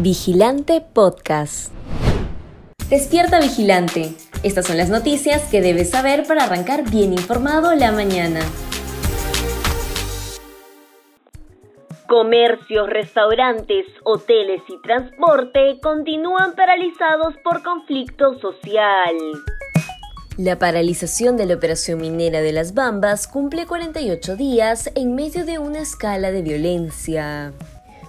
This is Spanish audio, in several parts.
Vigilante Podcast. Despierta Vigilante. Estas son las noticias que debes saber para arrancar bien informado la mañana. Comercios, restaurantes, hoteles y transporte continúan paralizados por conflicto social. La paralización de la operación minera de las Bambas cumple 48 días en medio de una escala de violencia.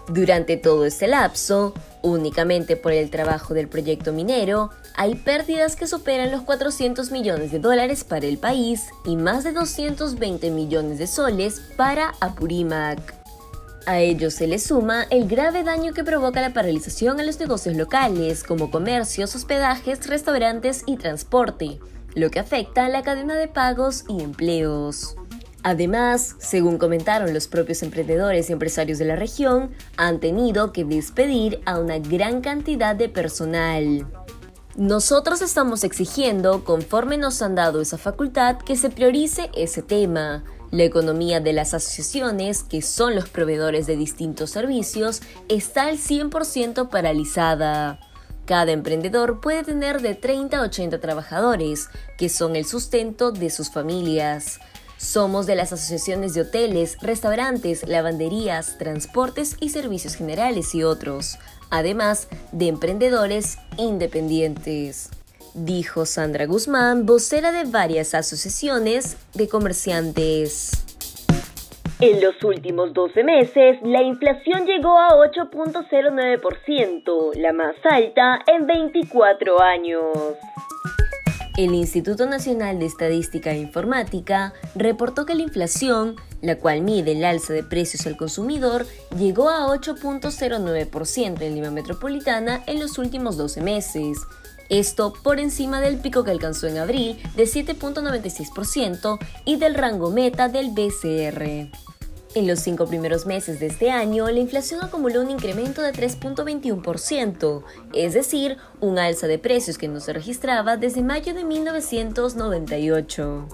Durante todo este lapso, únicamente por el trabajo del proyecto minero, hay pérdidas que superan los 400 millones de dólares para el país y más de 220 millones de soles para Apurímac. A ello se le suma el grave daño que provoca la paralización a los negocios locales, como comercios, hospedajes, restaurantes y transporte, lo que afecta a la cadena de pagos y empleos. Además, según comentaron los propios emprendedores y empresarios de la región, han tenido que despedir a una gran cantidad de personal. Nosotros estamos exigiendo, conforme nos han dado esa facultad, que se priorice ese tema. La economía de las asociaciones, que son los proveedores de distintos servicios, está al 100% paralizada. Cada emprendedor puede tener de 30 a 80 trabajadores, que son el sustento de sus familias. Somos de las asociaciones de hoteles, restaurantes, lavanderías, transportes y servicios generales y otros, además de emprendedores independientes. Dijo Sandra Guzmán, vocera de varias asociaciones de comerciantes. En los últimos 12 meses, la inflación llegó a 8.09%, la más alta en 24 años. El Instituto Nacional de Estadística e Informática reportó que la inflación, la cual mide el alza de precios al consumidor, llegó a 8.09% en Lima Metropolitana en los últimos 12 meses. Esto por encima del pico que alcanzó en abril de 7.96% y del rango meta del BCR. En los cinco primeros meses de este año, la inflación acumuló un incremento de 3.21%, es decir, un alza de precios que no se registraba desde mayo de 1998.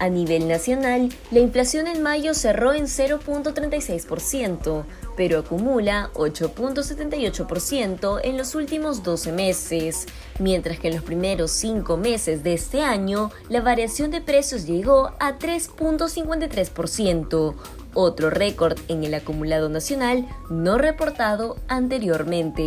A nivel nacional, la inflación en mayo cerró en 0.36%, pero acumula 8.78% en los últimos 12 meses, mientras que en los primeros 5 meses de este año la variación de precios llegó a 3.53%, otro récord en el acumulado nacional no reportado anteriormente.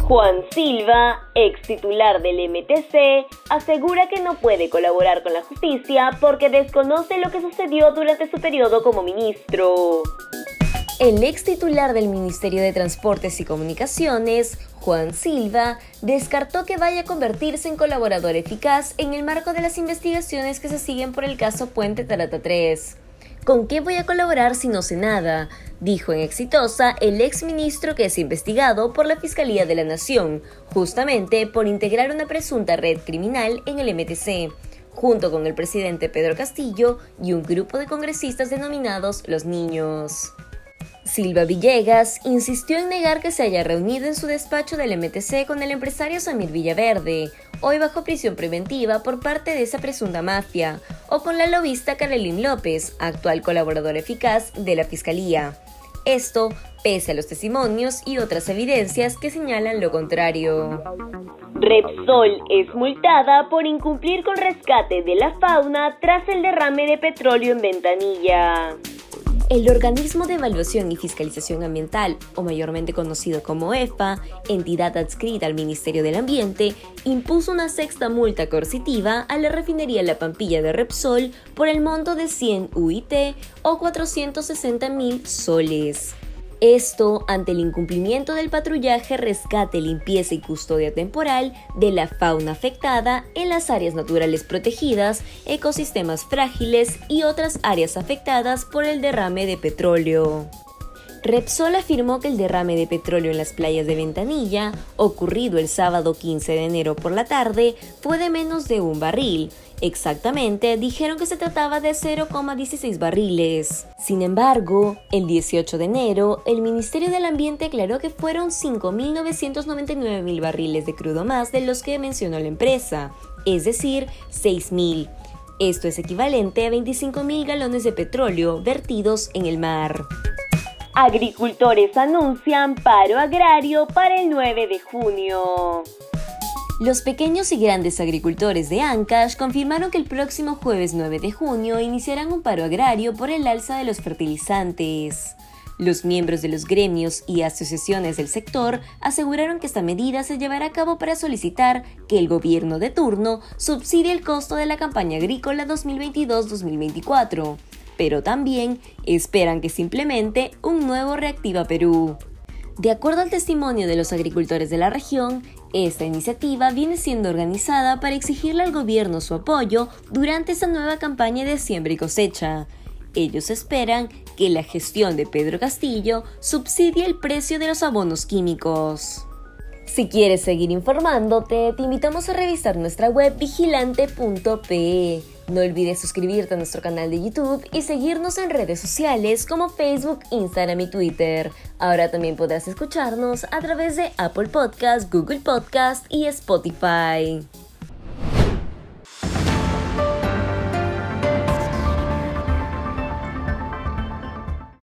Juan Silva, ex titular del MTC, asegura que no puede colaborar con la justicia porque desconoce lo que sucedió durante su periodo como ministro. El ex titular del Ministerio de Transportes y Comunicaciones, Juan Silva, descartó que vaya a convertirse en colaborador eficaz en el marco de las investigaciones que se siguen por el caso Puente Tarata 3. ¿Con qué voy a colaborar si no sé nada? Dijo en Exitosa el ex ministro que es investigado por la Fiscalía de la Nación, justamente por integrar una presunta red criminal en el MTC, junto con el presidente Pedro Castillo y un grupo de congresistas denominados Los Niños. Silva Villegas insistió en negar que se haya reunido en su despacho del MTC con el empresario Samir Villaverde, hoy bajo prisión preventiva por parte de esa presunta mafia, o con la lobista Carolín López, actual colaborador eficaz de la Fiscalía. Esto pese a los testimonios y otras evidencias que señalan lo contrario. Repsol es multada por incumplir con rescate de la fauna tras el derrame de petróleo en Ventanilla. El Organismo de Evaluación y Fiscalización Ambiental, o mayormente conocido como EFA, entidad adscrita al Ministerio del Ambiente, impuso una sexta multa coercitiva a la refinería La Pampilla de Repsol por el monto de 100 UIT o 460 mil soles. Esto ante el incumplimiento del patrullaje, rescate, limpieza y custodia temporal de la fauna afectada en las áreas naturales protegidas, ecosistemas frágiles y otras áreas afectadas por el derrame de petróleo. Repsol afirmó que el derrame de petróleo en las playas de Ventanilla, ocurrido el sábado 15 de enero por la tarde, fue de menos de un barril. Exactamente, dijeron que se trataba de 0,16 barriles. Sin embargo, el 18 de enero, el Ministerio del Ambiente aclaró que fueron 5.999 mil barriles de crudo más de los que mencionó la empresa, es decir, 6.000. Esto es equivalente a 25.000 galones de petróleo vertidos en el mar. Agricultores anuncian paro agrario para el 9 de junio. Los pequeños y grandes agricultores de Ancash confirmaron que el próximo jueves 9 de junio iniciarán un paro agrario por el alza de los fertilizantes. Los miembros de los gremios y asociaciones del sector aseguraron que esta medida se llevará a cabo para solicitar que el gobierno de turno subsidie el costo de la campaña agrícola 2022-2024 pero también esperan que simplemente un nuevo reactiva Perú. De acuerdo al testimonio de los agricultores de la región, esta iniciativa viene siendo organizada para exigirle al gobierno su apoyo durante esta nueva campaña de siembra y cosecha. Ellos esperan que la gestión de Pedro Castillo subsidie el precio de los abonos químicos. Si quieres seguir informándote, te invitamos a revisar nuestra web vigilante.pe no olvides suscribirte a nuestro canal de YouTube y seguirnos en redes sociales como Facebook, Instagram y Twitter. Ahora también podrás escucharnos a través de Apple Podcast, Google Podcast y Spotify.